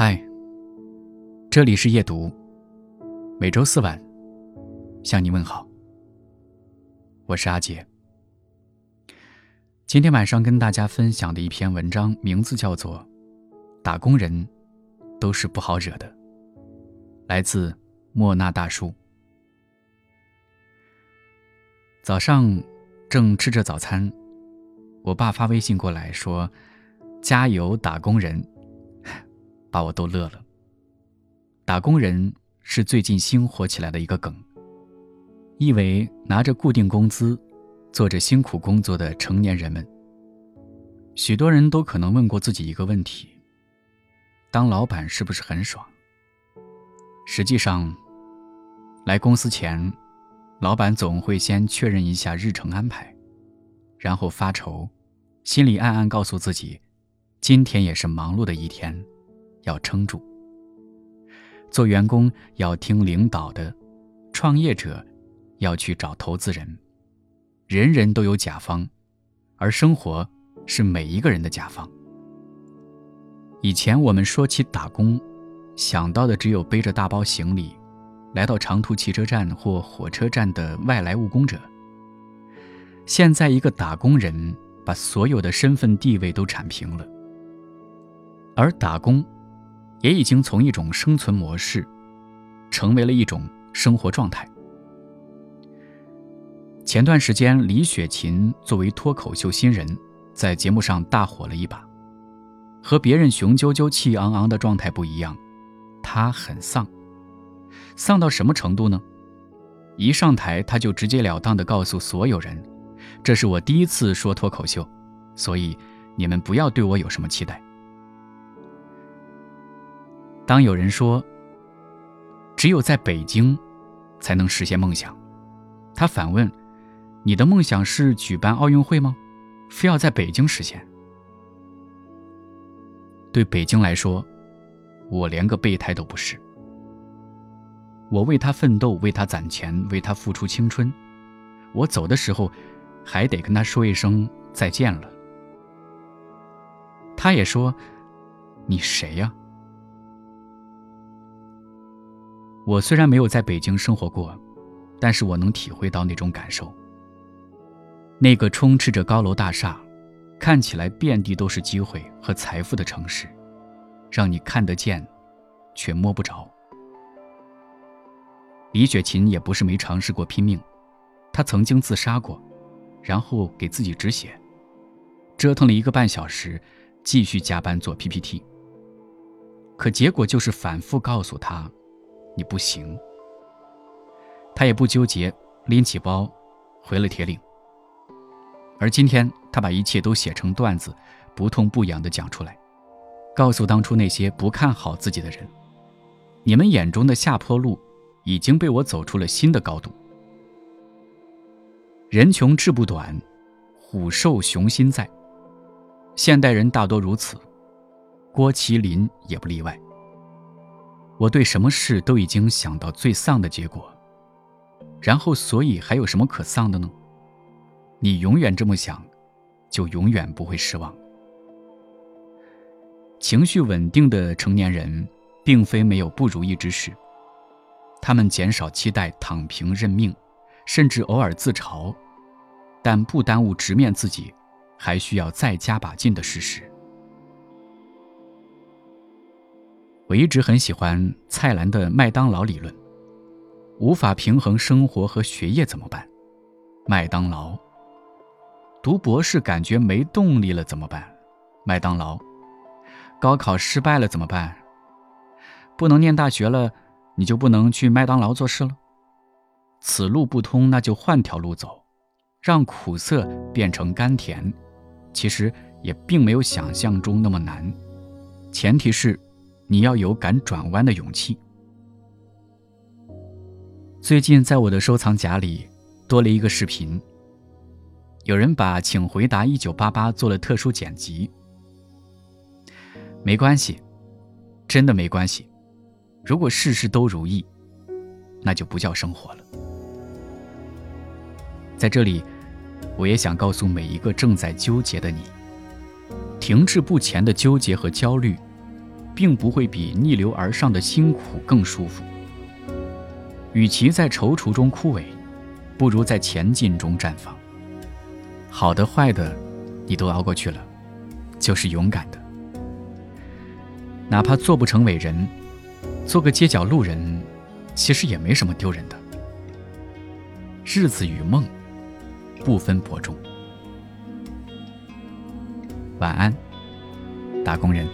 嗨，这里是夜读，每周四晚向你问好。我是阿杰。今天晚上跟大家分享的一篇文章，名字叫做《打工人都是不好惹的》，来自莫那大叔。早上正吃着早餐，我爸发微信过来说：“加油，打工人！”把我逗乐了。打工人是最近新火起来的一个梗，意为拿着固定工资，做着辛苦工作的成年人们。许多人都可能问过自己一个问题：当老板是不是很爽？实际上，来公司前，老板总会先确认一下日程安排，然后发愁，心里暗暗告诉自己，今天也是忙碌的一天。要撑住。做员工要听领导的，创业者要去找投资人。人人都有甲方，而生活是每一个人的甲方。以前我们说起打工，想到的只有背着大包行李，来到长途汽车站或火车站的外来务工者。现在一个打工人把所有的身份地位都铲平了，而打工。也已经从一种生存模式，成为了一种生活状态。前段时间，李雪琴作为脱口秀新人，在节目上大火了一把。和别人雄赳赳、气昂昂的状态不一样，她很丧。丧到什么程度呢？一上台，她就直截了当地告诉所有人：“这是我第一次说脱口秀，所以你们不要对我有什么期待。”当有人说，只有在北京才能实现梦想，他反问：“你的梦想是举办奥运会吗？非要在北京实现？”对北京来说，我连个备胎都不是。我为他奋斗，为他攒钱，为他付出青春。我走的时候，还得跟他说一声再见了。他也说：“你谁呀？”我虽然没有在北京生活过，但是我能体会到那种感受。那个充斥着高楼大厦，看起来遍地都是机会和财富的城市，让你看得见，却摸不着。李雪琴也不是没尝试过拼命，她曾经自杀过，然后给自己止血，折腾了一个半小时，继续加班做 PPT。可结果就是反复告诉她。你不行。他也不纠结，拎起包，回了铁岭。而今天，他把一切都写成段子，不痛不痒地讲出来，告诉当初那些不看好自己的人：你们眼中的下坡路，已经被我走出了新的高度。人穷志不短，虎瘦雄心在。现代人大多如此，郭麒麟也不例外。我对什么事都已经想到最丧的结果，然后，所以还有什么可丧的呢？你永远这么想，就永远不会失望。情绪稳定的成年人，并非没有不如意之事，他们减少期待，躺平认命，甚至偶尔自嘲，但不耽误直面自己还需要再加把劲的事实。我一直很喜欢蔡澜的麦当劳理论。无法平衡生活和学业怎么办？麦当劳。读博士感觉没动力了怎么办？麦当劳。高考失败了怎么办？不能念大学了，你就不能去麦当劳做事了？此路不通，那就换条路走，让苦涩变成甘甜。其实也并没有想象中那么难，前提是。你要有敢转弯的勇气。最近在我的收藏夹里多了一个视频，有人把《请回答一九八八》做了特殊剪辑。没关系，真的没关系。如果事事都如意，那就不叫生活了。在这里，我也想告诉每一个正在纠结的你：停滞不前的纠结和焦虑。并不会比逆流而上的辛苦更舒服。与其在踌躇中枯萎，不如在前进中绽放。好的、坏的，你都熬过去了，就是勇敢的。哪怕做不成伟人，做个街角路人，其实也没什么丢人的。日子与梦，不分伯仲。晚安，打工人。